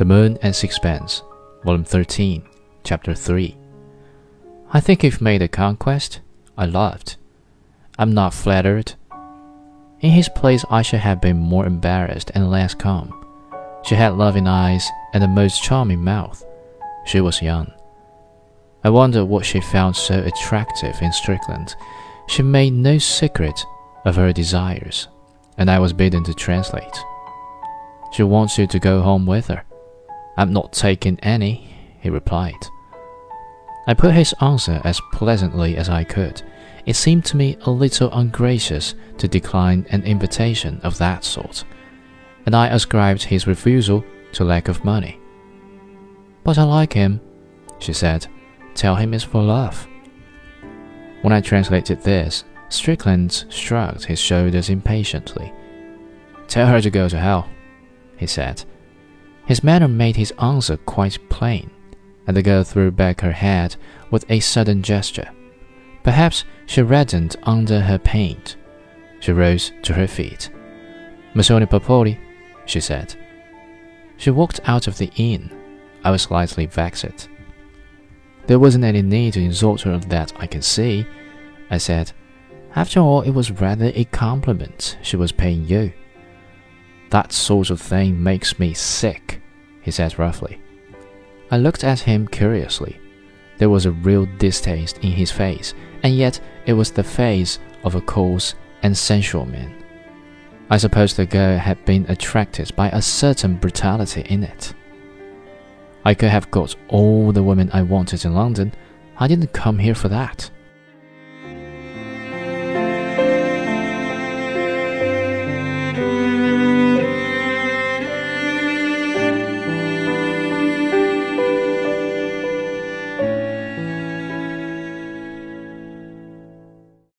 The Moon and Sixpence, Volume 13, Chapter 3. I think you've made a conquest. I laughed. I'm not flattered. In his place, I should have been more embarrassed and less calm. She had loving eyes and a most charming mouth. She was young. I wonder what she found so attractive in Strickland. She made no secret of her desires, and I was bidden to translate. She wants you to go home with her. I'm not taking any, he replied. I put his answer as pleasantly as I could. It seemed to me a little ungracious to decline an invitation of that sort, and I ascribed his refusal to lack of money. But I like him, she said. Tell him it's for love. When I translated this, Strickland shrugged his shoulders impatiently. Tell her to go to hell, he said. His manner made his answer quite plain, and the girl threw back her head with a sudden gesture. Perhaps she reddened under her paint. She rose to her feet. Monsieur Papoli, she said. She walked out of the inn. I was slightly vexed. There wasn't any need to insult her of that I can see, I said. After all, it was rather a compliment she was paying you. That sort of thing makes me sick, he said roughly. I looked at him curiously. There was a real distaste in his face, and yet it was the face of a coarse and sensual man. I suppose the girl had been attracted by a certain brutality in it. I could have got all the women I wanted in London. I didn't come here for that.